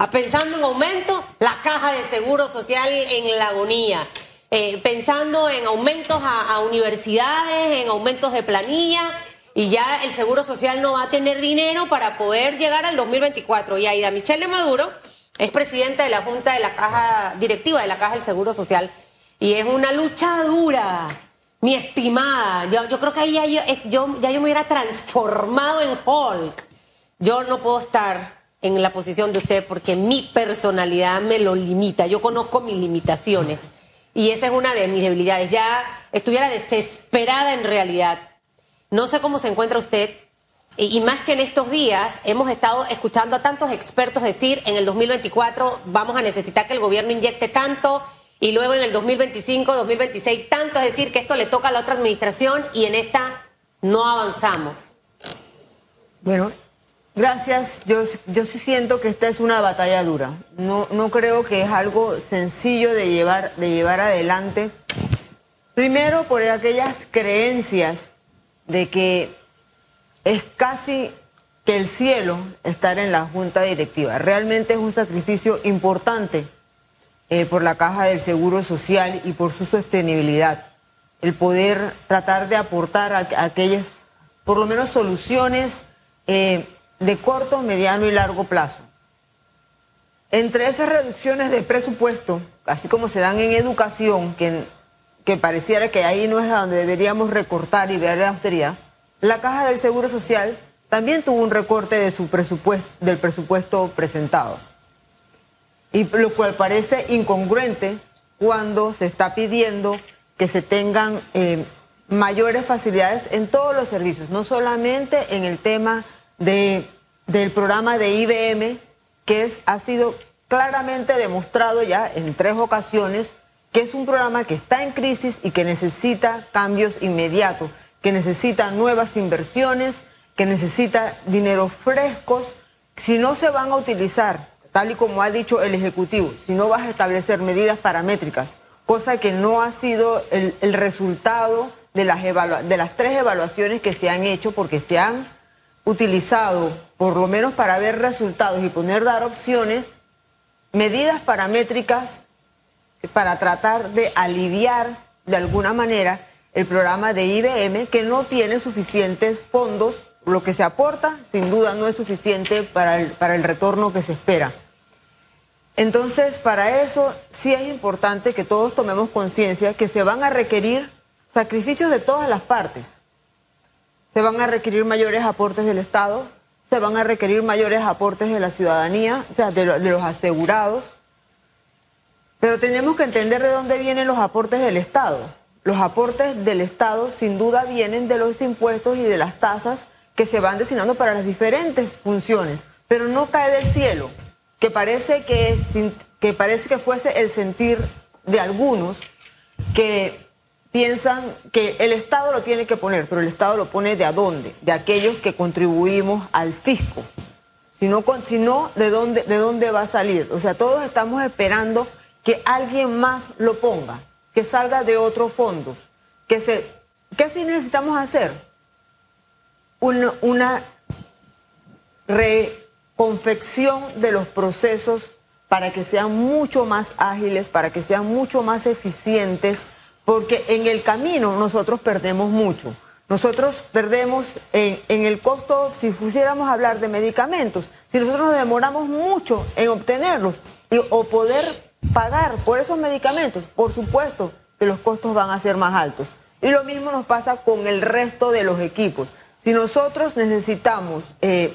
Ah, pensando en aumento, la caja de seguro social en la agonía. Eh, pensando en aumentos a, universidades, en aumentos de planilla, y ya el Seguro Social no va a tener dinero para poder llegar al 2024. Y Aida Michelle de Maduro es presidenta de la Junta de la Caja Directiva de la Caja del Seguro Social y es una lucha dura, mi estimada. Yo, yo creo que ahí ya yo, yo- ya yo me hubiera transformado en Hulk. Yo no puedo estar en la posición de usted porque mi personalidad me lo limita. Yo conozco mis limitaciones y esa es una de mis debilidades. Ya estuviera desesperada en realidad. No sé cómo se encuentra usted. Y, y más que en estos días hemos estado escuchando a tantos expertos decir en el 2024 vamos a necesitar que el gobierno inyecte tanto y luego en el 2025, 2026 tanto, es decir, que esto le toca a la otra administración y en esta no avanzamos. Bueno, gracias. Yo, yo sí siento que esta es una batalla dura. No, no creo que es algo sencillo de llevar, de llevar adelante. Primero por aquellas creencias de que es casi que el cielo estar en la junta directiva. Realmente es un sacrificio importante eh, por la caja del Seguro Social y por su sostenibilidad. El poder tratar de aportar aquellas, por lo menos, soluciones eh, de corto, mediano y largo plazo. Entre esas reducciones de presupuesto, así como se dan en educación, que, pareciera que ahí no es a donde deberíamos recortar y ver la austeridad, la Caja del Seguro Social también tuvo un recorte de su presupuesto, del presupuesto presentado. Y lo cual parece incongruente cuando se está pidiendo que se tengan eh, mayores facilidades en todos los servicios, no solamente en el tema de, del programa de IBM, que es, ha sido claramente demostrado ya en tres ocasiones que es un programa que está en crisis y que necesita cambios inmediatos, que necesita nuevas inversiones, que necesita dinero frescos. Si no se van a utilizar, tal y como ha dicho el Ejecutivo, si no vas a establecer medidas paramétricas, cosa que no ha sido el, el resultado de las, de las tres evaluaciones que se han hecho, porque se han utilizado, por lo menos para ver resultados y poner dar opciones, medidas paramétricas para tratar de aliviar de alguna manera el programa de IBM que no tiene suficientes fondos. Lo que se aporta, sin duda, no es suficiente para el, para el retorno que se espera. Entonces, para eso sí es importante que todos tomemos conciencia que se van a requerir sacrificios de todas las partes. Se van a requerir mayores aportes del Estado, se van a requerir mayores aportes de la ciudadanía, o sea, de, lo- de los asegurados. Pero tenemos que entender de dónde vienen los aportes del Estado. Los aportes del Estado sin duda vienen de los impuestos y de las tasas que se van destinando para las diferentes funciones, pero no cae del cielo, que parece que, es- que parece que fuese el sentir de algunos que piensan que el Estado lo tiene que poner, pero el Estado lo pone de a dónde, de aquellos que contribuimos al fisco. Si no, si no, ¿de dónde, ¿de dónde va a salir? O sea, todos estamos esperando que alguien más lo ponga, que salga de otros fondos, que se... ¿Qué sí necesitamos hacer? Una reconfección de los procesos para que sean mucho más ágiles, para que sean mucho más eficientes, porque en el camino nosotros perdemos mucho. Nosotros perdemos en, el costo, si pusiéramos a hablar de medicamentos, si nosotros nos demoramos mucho en obtenerlos y- o poder pagar por esos medicamentos, por supuesto que los costos van a ser más altos. Y lo mismo nos pasa con el resto de los equipos. Si nosotros necesitamos eh,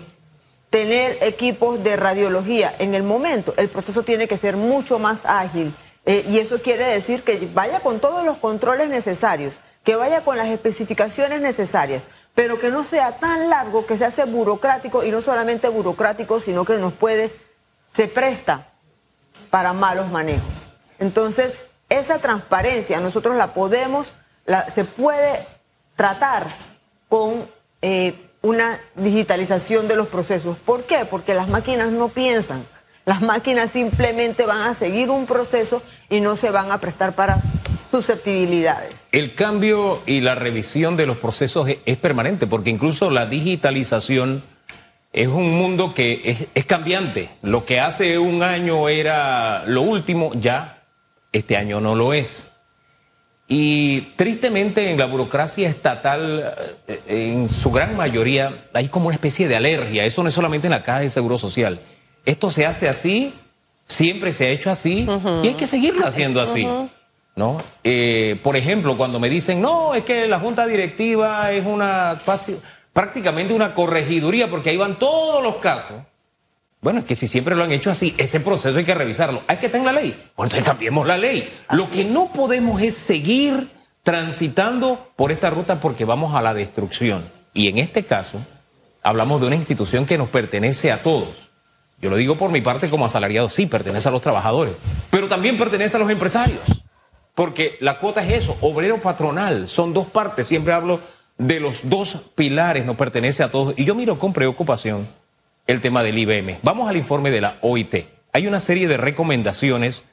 tener equipos de radiología en el momento, el proceso tiene que ser mucho más ágil. Eh, y eso quiere decir que vaya con todos los controles necesarios, que vaya con las especificaciones necesarias, pero que no sea tan largo que se hace burocrático y no solamente burocrático, sino que nos puede, se presta para malos manejos. Entonces, esa transparencia nosotros la podemos, se puede tratar con eh, una digitalización de los procesos. ¿Por qué? Porque las máquinas no piensan. Las máquinas simplemente van a seguir un proceso y no se van a prestar para susceptibilidades. El cambio y la revisión de los procesos es, permanente, porque incluso la digitalización es un mundo que es, es, cambiante. Lo que hace un año era lo último, ya este año no lo es. Y tristemente en la burocracia estatal, eh, en su gran mayoría, hay como una especie de alergia. Eso no es solamente en la caja de seguro social. Esto se hace así, siempre se ha hecho así, y hay que seguirlo haciendo así. ¿no? Eh, por ejemplo, cuando me dicen, no, es que la junta directiva es una prácticamente una corregiduría, porque ahí van todos los casos. Bueno, es que si siempre lo han hecho así, ese proceso hay que revisarlo. Hay que estar en la ley. Bueno, entonces cambiemos la ley. lo que no podemos es seguir transitando por esta ruta porque vamos a la destrucción. Y en este caso, hablamos de una institución que nos pertenece a todos. Yo lo digo por mi parte como asalariado, sí, pertenece a los trabajadores, pero también pertenece a los empresarios. Porque la cuota es eso, obrero patronal, son dos partes, siempre hablo de los dos pilares, nos pertenece a todos. Y yo miro con preocupación el tema del IBM. Vamos al informe de la OIT. Hay una serie de recomendaciones.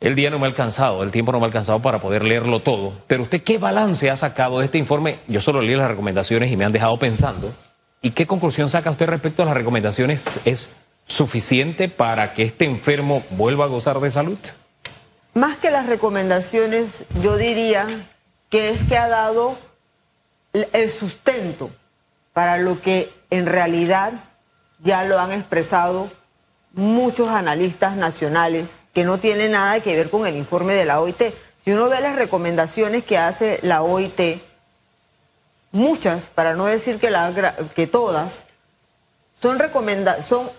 El día no me ha alcanzado, el tiempo no me ha alcanzado para poder leerlo todo. Pero usted, ¿qué balance ha sacado de este informe? Yo solo leí las recomendaciones y me han dejado pensando. ¿Y qué conclusión saca usted respecto a las recomendaciones? ¿Es suficiente para que este enfermo vuelva a gozar de salud? Más que las recomendaciones, yo diría que es que ha dado el sustento para lo que en realidad ya lo han expresado muchos analistas nacionales que no tiene nada que ver con el informe de la OIT. Si uno ve las recomendaciones que hace la OIT, muchas, para no decir que, que todas, son, son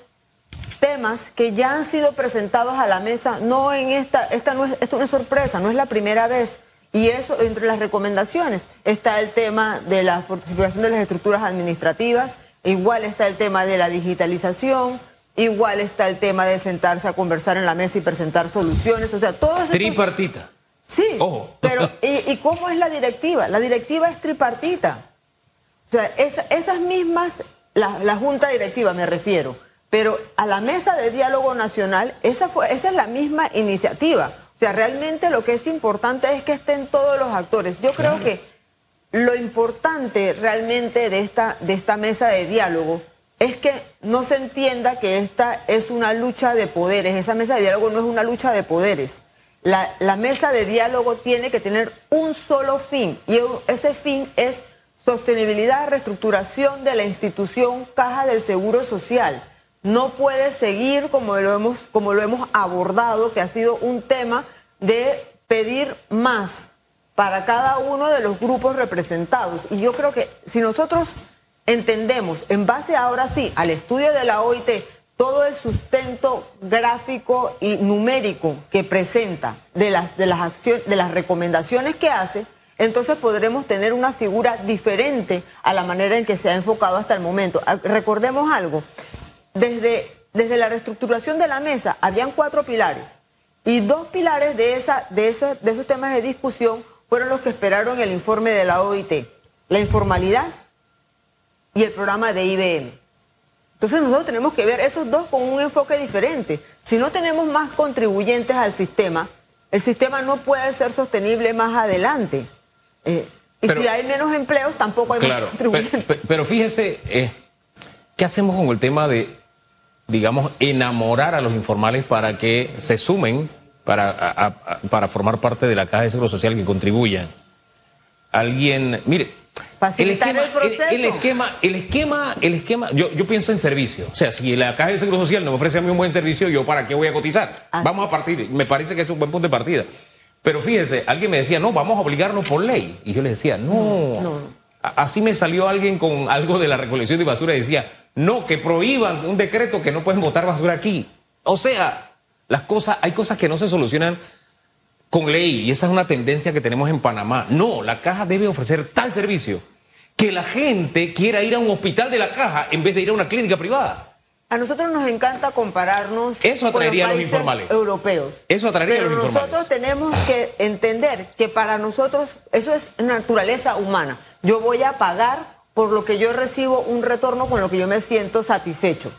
temas que ya han sido presentados a la mesa, no en esta, esta no es, esto no es sorpresa, no es la primera vez. Y eso, entre las recomendaciones, está el tema de la fortificación de las estructuras administrativas, igual está el tema de la digitalización, igual está el tema de sentarse a conversar en la mesa y presentar soluciones, o sea, todo. Tripartita. Sí, pero ¿y, cómo es la directiva? La directiva es tripartita. O sea, esas mismas, la, la junta directiva me refiero, pero a la mesa de diálogo nacional, esa, fue, esa es la misma iniciativa. O sea, realmente lo que es importante es que estén todos los actores. Yo creo que lo importante realmente de esta, de esta mesa de diálogo es que no se entienda que esta es una lucha de poderes. Esa mesa de diálogo no es una lucha de poderes. La, la mesa de diálogo tiene que tener un solo fin y ese fin es sostenibilidad, reestructuración de la institución Caja del Seguro Social. No puede seguir como lo hemos, como lo hemos abordado, que ha sido un tema de pedir más para cada uno de los grupos representados. Y yo creo que si nosotros entendemos, en base ahora sí al estudio de la OIT, todo el sustento gráfico y numérico que presenta de las, de las, acciones, de las recomendaciones que hace, entonces podremos tener una figura diferente a la manera en que se ha enfocado hasta el momento. Ah, recordemos algo, desde, desde la reestructuración de la mesa habían cuatro pilares y dos pilares de, esa, de, esos, de esos temas de discusión fueron los que esperaron el informe de la OIT, la informalidad y el programa de IBM. Entonces nosotros tenemos que ver esos dos con un enfoque diferente. Si no tenemos más contribuyentes al sistema, el sistema no puede ser sostenible más adelante. Eh, y si hay menos empleos, tampoco hay más contribuyentes. Pero, fíjese, eh, ¿qué hacemos con el tema de digamos, enamorar a los informales para que se sumen para, para formar parte de la caja de seguro social que contribuyan. Alguien, mire, el esquema, el, proceso. El, esquema, el esquema, el esquema, yo, yo pienso en servicio. O sea, si la caja de seguro social no me ofrece a mí un buen servicio, yo para qué voy a cotizar. Vamos a partir, me parece que es un buen punto de partida. Pero fíjese, alguien me decía, no, vamos a obligarnos por ley. Y yo le decía, no. no, no. Así me salió alguien con algo de la recolección de basura y decía, no, que prohíban un decreto que no pueden botar basura aquí. O sea, las cosas, hay cosas que no se solucionan con ley y esa es una tendencia que tenemos en Panamá. No, la caja debe ofrecer tal servicio que la gente quiera ir a un hospital de la caja en vez de ir a una clínica privada. A nosotros nos encanta compararnos Eso con los países informales. europeos. Eso atraería Pero a los nosotros tenemos que entender que para nosotros eso es naturaleza humana. Yo voy a pagar por lo que yo recibo un retorno con lo que yo me siento satisfecho.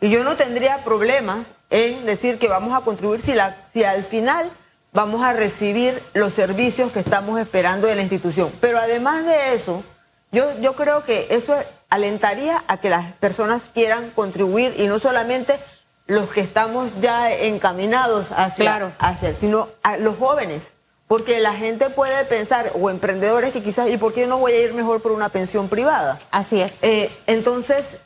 Y yo no tendría problemas en decir que vamos a contribuir si, la, si al final vamos a recibir los servicios que estamos esperando de la institución. Pero además de eso, yo, yo creo que eso alentaría a que las personas quieran contribuir y no solamente los que estamos ya encaminados hacia, Claro. hacia sino a los jóvenes. Porque la gente puede pensar, o emprendedores que quizás, ¿y por qué no voy a ir mejor por una pensión privada? Así es. Eh, entonces,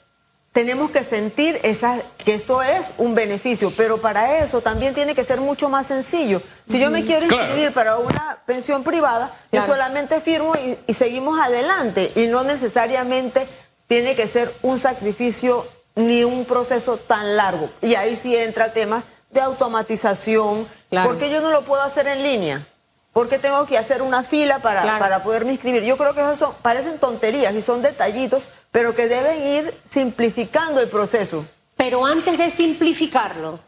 tenemos que sentir esa, que esto es un beneficio, pero para eso también tiene que ser mucho más sencillo. Si yo me quiero Claro. inscribir para una pensión privada, Claro. yo solamente firmo y, y seguimos adelante y no necesariamente tiene que ser un sacrificio ni un proceso tan largo. Y ahí sí entra el tema de automatización, Claro. porque yo no lo puedo hacer en línea. Porque tengo que hacer una fila para, Claro. para poderme inscribir. Yo creo que eso son- parecen tonterías y son detallitos, pero que deben ir simplificando el proceso. Pero antes de simplificarlo,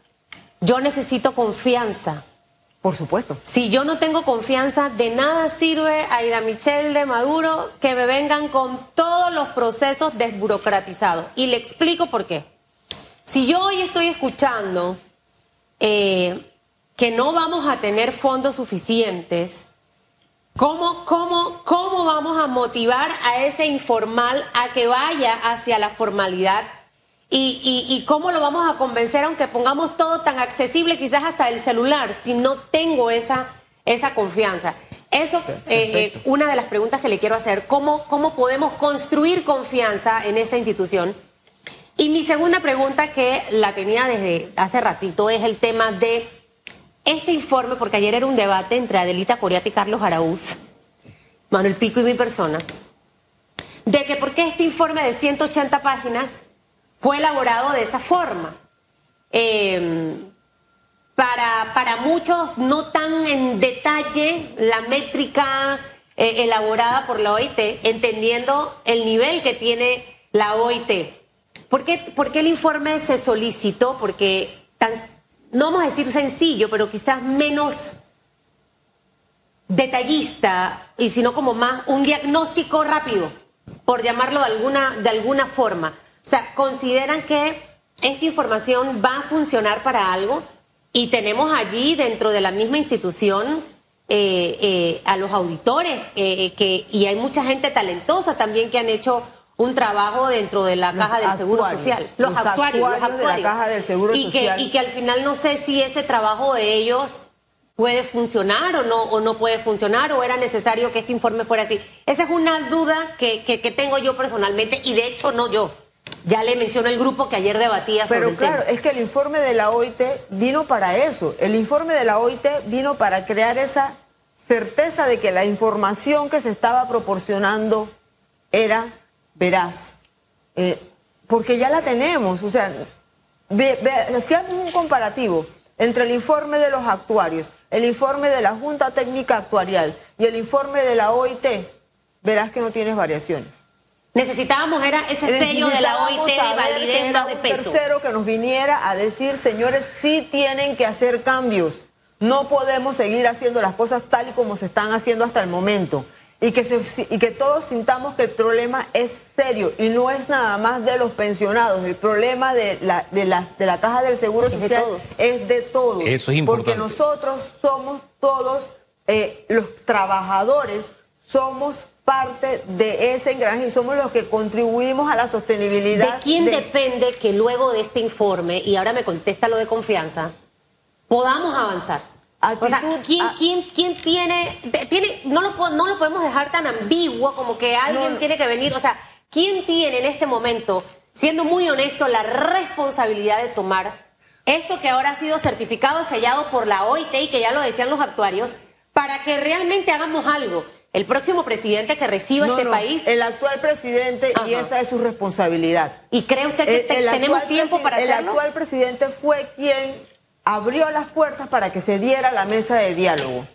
yo necesito confianza. Por supuesto. Si yo no tengo confianza, de nada sirve a Ida Michelle de Maduro que me vengan con todos los procesos desburocratizados. Y le explico por qué. Si yo hoy estoy escuchando eh, que no vamos a tener fondos suficientes, ¿cómo, cómo, ¿cómo vamos a motivar a ese informal a que vaya hacia la formalidad? ¿Y, y, y cómo lo vamos a convencer aunque pongamos todo tan accesible, quizás hasta el celular, si no tengo esa, esa confianza? Eso es Perfecto. una de las preguntas que le quiero hacer. ¿Cómo, ¿Cómo podemos construir confianza en esta institución? Y mi segunda pregunta, que la tenía desde hace ratito, es el tema de este informe, porque ayer era un debate entre Adelita Coriata y Carlos Araúz, Manuel Pico y mi persona, de que por qué este informe de 180 páginas fue elaborado de esa forma. Eh, para, para muchos no tan en detalle la métrica eh, elaborada por la OIT, entendiendo el nivel que tiene la OIT. ¿Por qué, por qué el informe se solicitó? Porque, tan, no vamos a decir sencillo, pero quizás menos detallista y sino como más un diagnóstico rápido, por llamarlo de alguna, de alguna forma. O sea, consideran que esta información va a funcionar para algo y tenemos allí dentro de la misma institución eh, eh, a los auditores eh, que, y hay mucha gente talentosa también que han hecho un trabajo dentro de la Los caja del Seguro actuarios, Social. los actuarios de la Caja del Seguro y Social. Que, y que al final no sé si ese trabajo de ellos puede funcionar o no, o no puede funcionar, o era necesario que este informe fuera así. Esa es una duda que, que, que tengo yo personalmente, y de hecho no yo. Ya le menciono el grupo que ayer debatía sobre Pero el claro, tema. es que el informe de la OIT vino para eso. El informe de la OIT vino para crear esa certeza de que la información que se estaba proporcionando era veraz. Eh, porque ya la tenemos. O sea, ve, ve- hacíamos un comparativo entre el informe de los actuarios, el informe de la Junta Técnica Actuarial y el informe de la OIT. Verás que no tienes variaciones. Necesitábamos era ese sello de la OIT de validez más de un peso. tercero que nos viniera a decir, señores, sí tienen que hacer cambios. No podemos seguir haciendo las cosas tal y como se están haciendo hasta el momento. Y que, se- y que todos sintamos que el problema es serio y no es nada más de los pensionados. El problema de la, de la, de la caja del Seguro Es Social es de todos. Eso es importante. Porque nosotros somos todos, eh, los trabajadores, somos parte de ese engranaje y somos los que contribuimos a la ¿De sostenibilidad. quién de- depende que luego de este informe, y ahora me contesta lo de confianza, podamos avanzar? O sea, ¿quién, a- quién, quién tiene, no, lo, po- no lo podemos dejar tan ambiguo como que alguien No. tiene que venir? O sea, ¿quién tiene en este momento, siendo muy honesto, la responsabilidad de tomar esto que ahora ha sido certificado, sellado por la OIT y que ya lo decían los actuarios, para que realmente hagamos algo? El próximo presidente que reciba No, este no, país, El actual presidente, y esa es su responsabilidad. ¿y cree usted que El- te- el tenemos tiempo para El hacerlo? actual presidente fue quien abrió las puertas para que se diera la mesa de diálogo.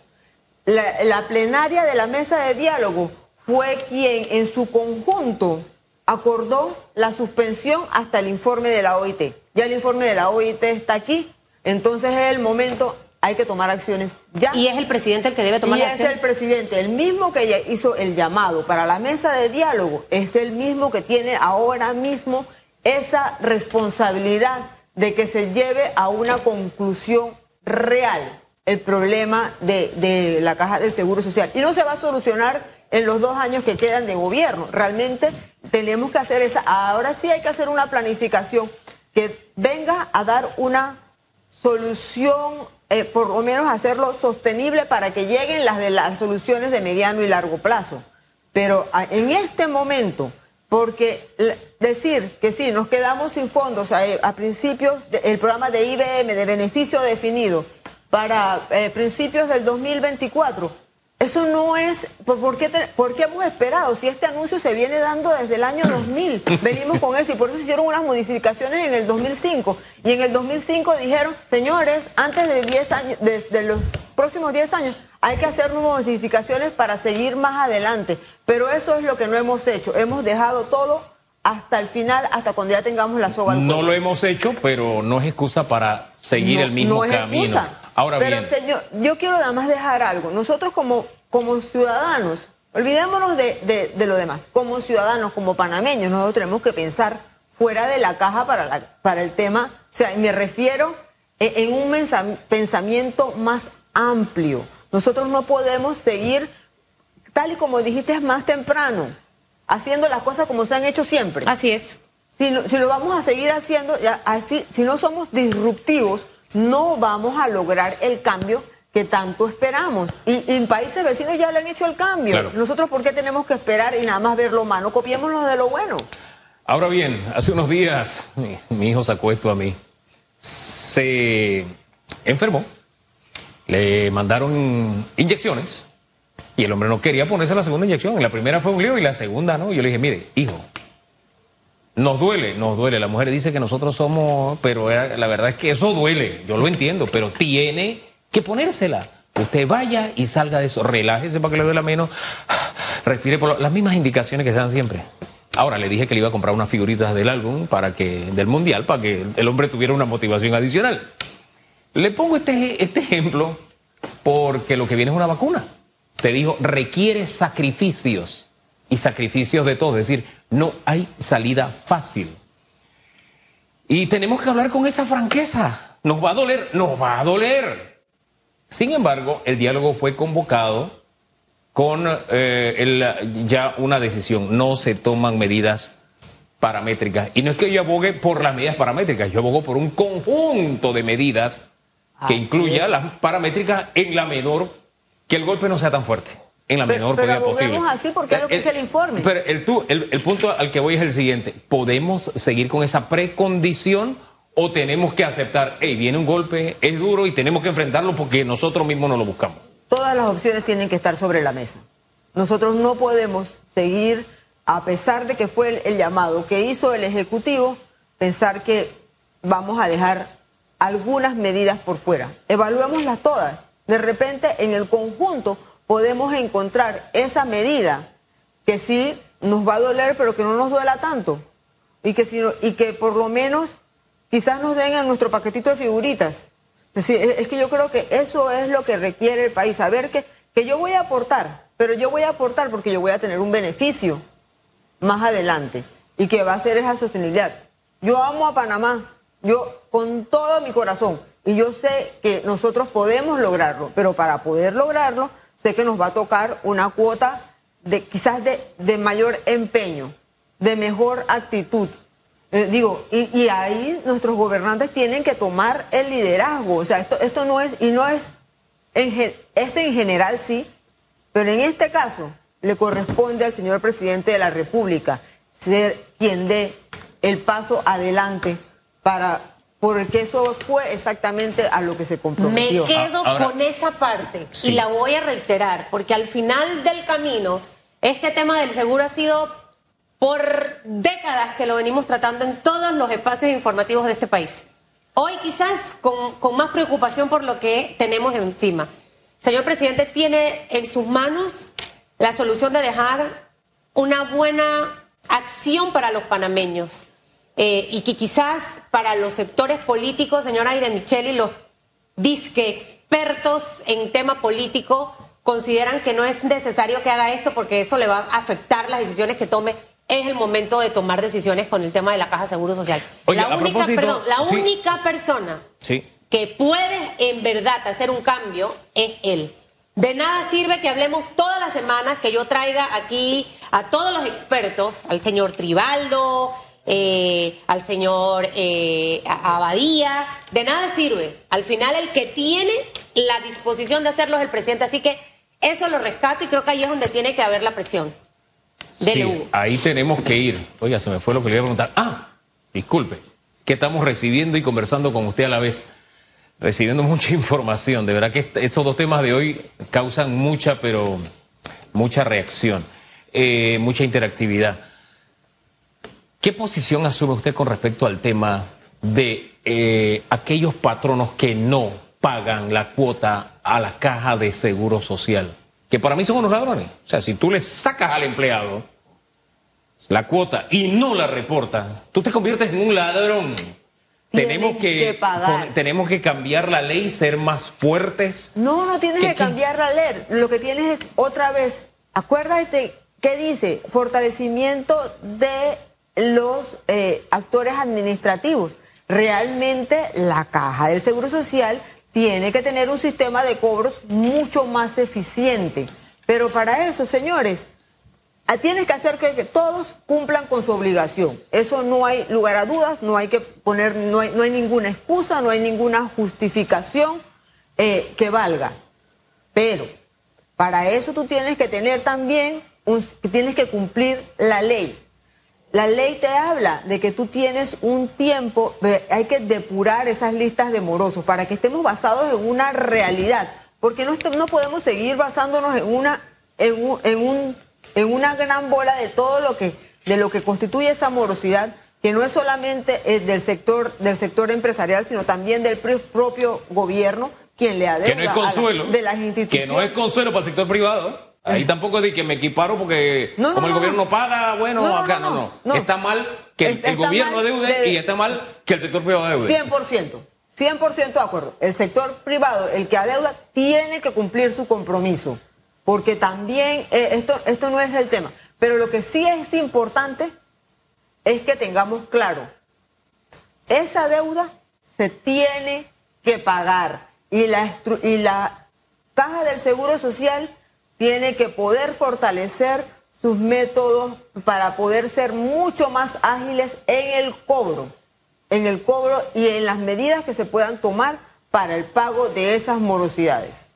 La, la plenaria de la mesa de diálogo fue quien en su conjunto acordó la suspensión hasta el informe de la OIT. Ya el informe de la OIT está aquí, entonces es el momento, hay que tomar acciones ya. Y es el presidente el que debe tomar Y la es el presidente, el mismo que hizo el llamado para la mesa de diálogo, es el mismo que tiene ahora mismo esa responsabilidad de que se lleve a una conclusión real el problema de, de la caja del Seguro Social. Y no se va a solucionar en los dos años que quedan de gobierno. Realmente tenemos que hacer esa, ahora sí hay que hacer una planificación que venga a dar una solución, eh, por lo menos hacerlo sostenible para que lleguen las de las soluciones de mediano y largo plazo. Pero en este momento, porque decir que sí, nos quedamos sin fondos a, a principios del programa de IBM de beneficio definido para eh, principios del 2024, eso no es, ¿por ¿por qué, hemos esperado? Si este anuncio se viene dando desde el año 2000, venimos con eso y por eso se hicieron unas modificaciones en el 2005. Y en el 2005 dijeron, señores, antes de 10 años, de, los próximos 10 años, hay que hacer nuevas modificaciones para seguir más adelante. Pero eso es lo que no hemos hecho. Hemos dejado todo hasta el final, hasta cuando ya tengamos la soga al No lo hemos hecho, pero no es excusa para seguir el mismo no es camino. Excusa. Ahora pero señor, yo quiero además dejar algo. Nosotros como, como ciudadanos, olvidémonos de, de, lo demás. Como ciudadanos, como panameños, nosotros tenemos que pensar fuera de la caja para, la, para el tema. O sea, me refiero en, en un pensamiento más amplio. Nosotros no podemos seguir, tal y como dijiste más temprano, haciendo las cosas como se han hecho siempre. Así es. Si, si lo vamos a seguir haciendo, ya, así, si no somos disruptivos, no vamos a lograr el cambio que tanto esperamos. Y, en países vecinos ya le han hecho el cambio. Nosotros, ¿por qué tenemos que esperar y nada más ver lo malo? Copiémonos de lo bueno. Ahora bien, hace unos días mi, mi hijo sacó esto a mí. Se enfermó, le mandaron inyecciones y el hombre no quería ponerse la segunda inyección. La primera fue un lío y la segunda no. Yo le dije, mire, hijo, nos duele, nos duele. La mujer dice que nosotros somos, pero la verdad es que eso duele. Yo lo entiendo, pero tiene que ponérsela. Usted vaya y salga de eso. Relájese para que le duela menos. Respire por las mismas indicaciones que se dan siempre. Ahora le dije que le iba a comprar unas figuritas del álbum para que del mundial para que el hombre tuviera una motivación adicional. Le pongo este, este ejemplo porque lo que viene es una vacuna te dijo, requiere sacrificios y sacrificios de todo, es decir, no hay salida fácil. Y tenemos que hablar con esa franqueza. Nos va a doler, nos va a doler. Sin embargo, el diálogo fue convocado con eh, ya una decisión. No se toman medidas paramétricas. Y no es que yo abogue por las medidas paramétricas, yo abogo por un conjunto de medidas que incluya las paramétricas en la menor que el golpe no sea tan fuerte en la menor medida posible. así porque es lo que dice el informe. Pero el, tú, el, punto al que voy es el siguiente. ¿Podemos seguir con esa precondición o tenemos que aceptar, hey, viene un golpe, es duro y tenemos que enfrentarlo porque nosotros mismos no lo buscamos? Todas las opciones tienen que estar sobre la mesa. Nosotros no podemos seguir, a pesar de que fue el llamado que hizo el Ejecutivo, pensar que vamos a dejar algunas medidas por fuera. Evaluémoslas todas de repente en el conjunto podemos encontrar esa medida que sí nos va a doler, pero que no nos duela tanto. Y que, si, y que por lo menos quizás nos den a nuestro paquetito de figuritas. Es, decir, es que yo creo que eso es lo que requiere el país, saber que, que yo voy a aportar, pero yo voy a aportar porque yo voy a tener un beneficio más adelante y que va a ser esa sostenibilidad. Yo amo a Panamá, yo con todo mi corazón, y yo sé que nosotros podemos lograrlo, pero para poder lograrlo, sé que nos va a tocar una cuota de quizás de, mayor empeño, de mejor actitud. Eh, digo, y, ahí nuestros gobernantes tienen que tomar el liderazgo. O sea, esto, esto no es, y no es, en, es en general sí, pero en este caso le corresponde al señor presidente de la República ser quien dé el paso adelante para porque eso fue exactamente a lo que se comprometió. Me quedo ah, con esa parte y la voy a reiterar, porque al final del camino, este tema del seguro ha sido por décadas que lo venimos tratando en todos los espacios informativos de este país. Hoy quizás con, con más preocupación por lo que tenemos encima. Señor presidente, tiene en sus manos la solución de dejar una buena acción para los panameños eh, y que quizás para los sectores políticos, señora Aide Micheli, los disque expertos en tema político consideran que no es necesario que haga esto porque eso le va a afectar las decisiones que tome. Es el momento de tomar decisiones con el tema de la Caja Seguro Social. la única, perdón, la única persona que puede en verdad hacer un cambio es él. De nada sirve que hablemos todas las semanas, que yo traiga aquí a todos los expertos, al señor Tribaldo, eh, al señor eh, Abadía, de nada sirve. Al final el que tiene la disposición de hacerlo es el presidente, así que eso lo rescato y creo que ahí es donde tiene que haber la presión. Dele, Sí, ahí tenemos que ir. Oiga, se me fue lo que le iba a preguntar. Ah, disculpe, que estamos recibiendo y conversando con usted a la vez. Recibiendo mucha información. De verdad que est- esos dos temas de hoy causan mucha, pero mucha reacción, eh, mucha interactividad. ¿Qué posición asume usted con respecto al tema de eh, aquellos patronos que no pagan la cuota a la caja de seguro social? Que para mí son unos ladrones. O sea, si tú le sacas al empleado la cuota y no la reportas, tú te conviertes en un ladrón. Tenemos que, que tenemos que cambiar la ley, ser más fuertes. No, no tienes ¿Qué- que qué? cambiar la ley. Lo que tienes es otra vez, acuérdate, ¿qué dice? Fortalecimiento de los eh, actores administrativos. Realmente la caja del Seguro Social tiene que tener un sistema de cobros mucho más eficiente. Pero para eso, señores, Ah, Tienes que hacer que, todos cumplan con su obligación. Eso no hay lugar a dudas, no hay que poner, no hay, no hay ninguna excusa, no hay ninguna justificación eh, que valga. Pero para eso tú tienes que tener también, un, tienes que cumplir la ley. La ley te habla de que tú tienes un tiempo, hay que depurar esas listas de morosos para que estemos basados en una realidad, porque no, no podemos seguir basándonos en una, en un, en un- en una gran bola de todo lo que, de lo que constituye esa morosidad, que no es solamente eh, del sector, del sector empresarial, sino también del propio gobierno, quien le adeuda Que no es a la- consuelo. de las Que instituciones. no es consuelo para el sector privado. Ahí tampoco de que me equiparo porque No, no, como el no, gobierno no. paga, bueno, No, no, acá no, no. Está mal que el, gobierno adeude de- y está mal que el sector privado adeude. 100%, 100% de acuerdo. El sector privado, el que adeuda, tiene que cumplir su compromiso, porque también eh, esto, esto no es el tema. Pero lo que sí es importante es que tengamos claro, esa deuda se tiene que pagar y la, y la caja del Seguro Social tiene que poder fortalecer sus métodos para poder ser mucho más ágiles en el cobro, en el cobro y en las medidas que se puedan tomar para el pago de esas morosidades.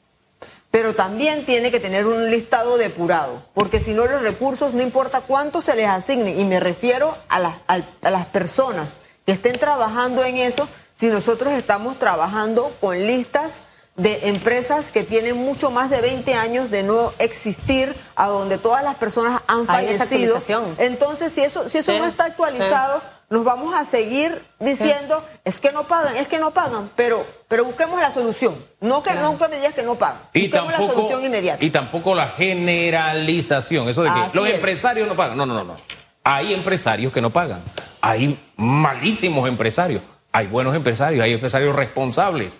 Pero también tiene que tener un listado depurado, porque si no los recursos, no importa cuánto se les asigne, y me refiero a las, a las personas que estén trabajando en eso, si nosotros estamos trabajando con listas de empresas que tienen mucho más de 20 años de no existir, a donde todas las personas han fallecido. Entonces, si eso, si eso Sí, no está actualizado, sí. nos vamos a seguir diciendo, es que no pagan, es que no pagan, pero, pero busquemos la solución. No que, no que me digas que no pagan. Y busquemos la tampoco, solución inmediata. y tampoco la generalización, eso de que Así los es. empresarios no pagan. No, no, no, no. Hay empresarios que no pagan. Hay malísimos empresarios. Hay buenos empresarios, hay empresarios responsables.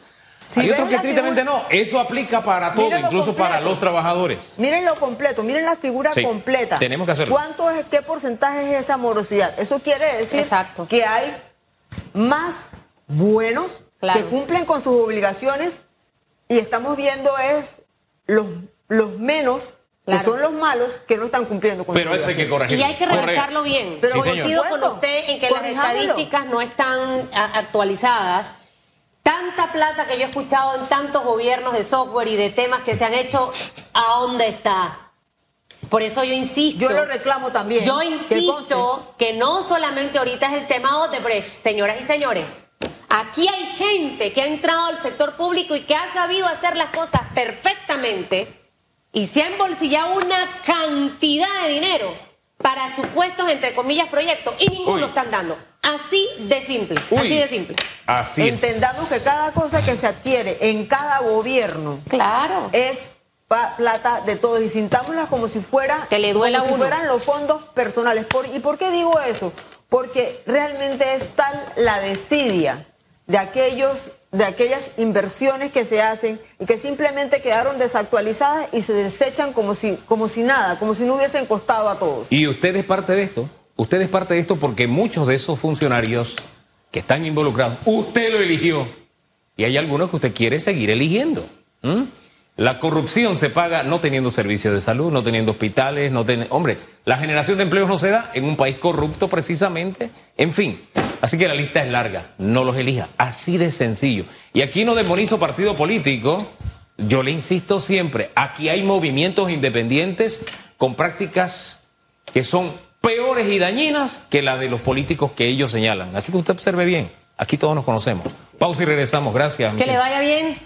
Si hay otros que tristemente figura- no. Eso aplica para todo, incluso para los trabajadores. Miren lo completo, miren la figura Sí, completa. tenemos que hacerlo. ¿Cuánto es, qué porcentaje es esa morosidad? Eso quiere decir Exacto. que hay más buenos Claro. que cumplen con sus obligaciones y estamos viendo es los, los menos, Claro. que son los malos, que no están cumpliendo con Pero sus eso hay que obligaciones. corregirlo. Y hay que revisarlo bien. Pero Sí, Coincido con usted en que las estadísticas no están actualizadas. Tanta plata que yo he escuchado en tantos gobiernos de software y de temas que se han hecho, ¿a dónde está? Por eso yo insisto. Yo lo reclamo también. Yo que insisto que no solamente ahorita es el tema Odebrecht, señoras y señores. Aquí hay gente que ha entrado al sector público y que ha sabido hacer las cosas perfectamente y se ha embolsillado una cantidad de dinero para supuestos, entre comillas, proyectos y ninguno Uy. lo están dando. Así de simple, Uy, así de simple. Así Entendamos es. que cada cosa que se adquiere en cada gobierno Claro. es plata de todos y sintámosla como si fuera Que le duela como a si uno. fueran los fondos personales. Por- ¿Y por qué digo eso? Porque realmente es tal la desidia de aquellos de aquellas inversiones que se hacen y que simplemente quedaron desactualizadas y se desechan como si como si nada, como si no hubiesen costado a todos. Y usted es parte de esto. Usted es parte de esto porque muchos de esos funcionarios que están involucrados, usted lo eligió. Y hay algunos que usted quiere seguir eligiendo. La corrupción se paga no teniendo servicios de salud, no teniendo hospitales, no ten... Hombre, la generación de empleos no se da en un país corrupto precisamente. En fin, así que la lista es larga, no los elija, así de sencillo. Y aquí no demonizo partido político, yo le insisto siempre, aquí hay movimientos independientes con prácticas que son peores y dañinas que la de los políticos que ellos señalan. Así que usted observe bien, aquí todos nos conocemos. Pausa y regresamos, gracias. Que le vaya bien.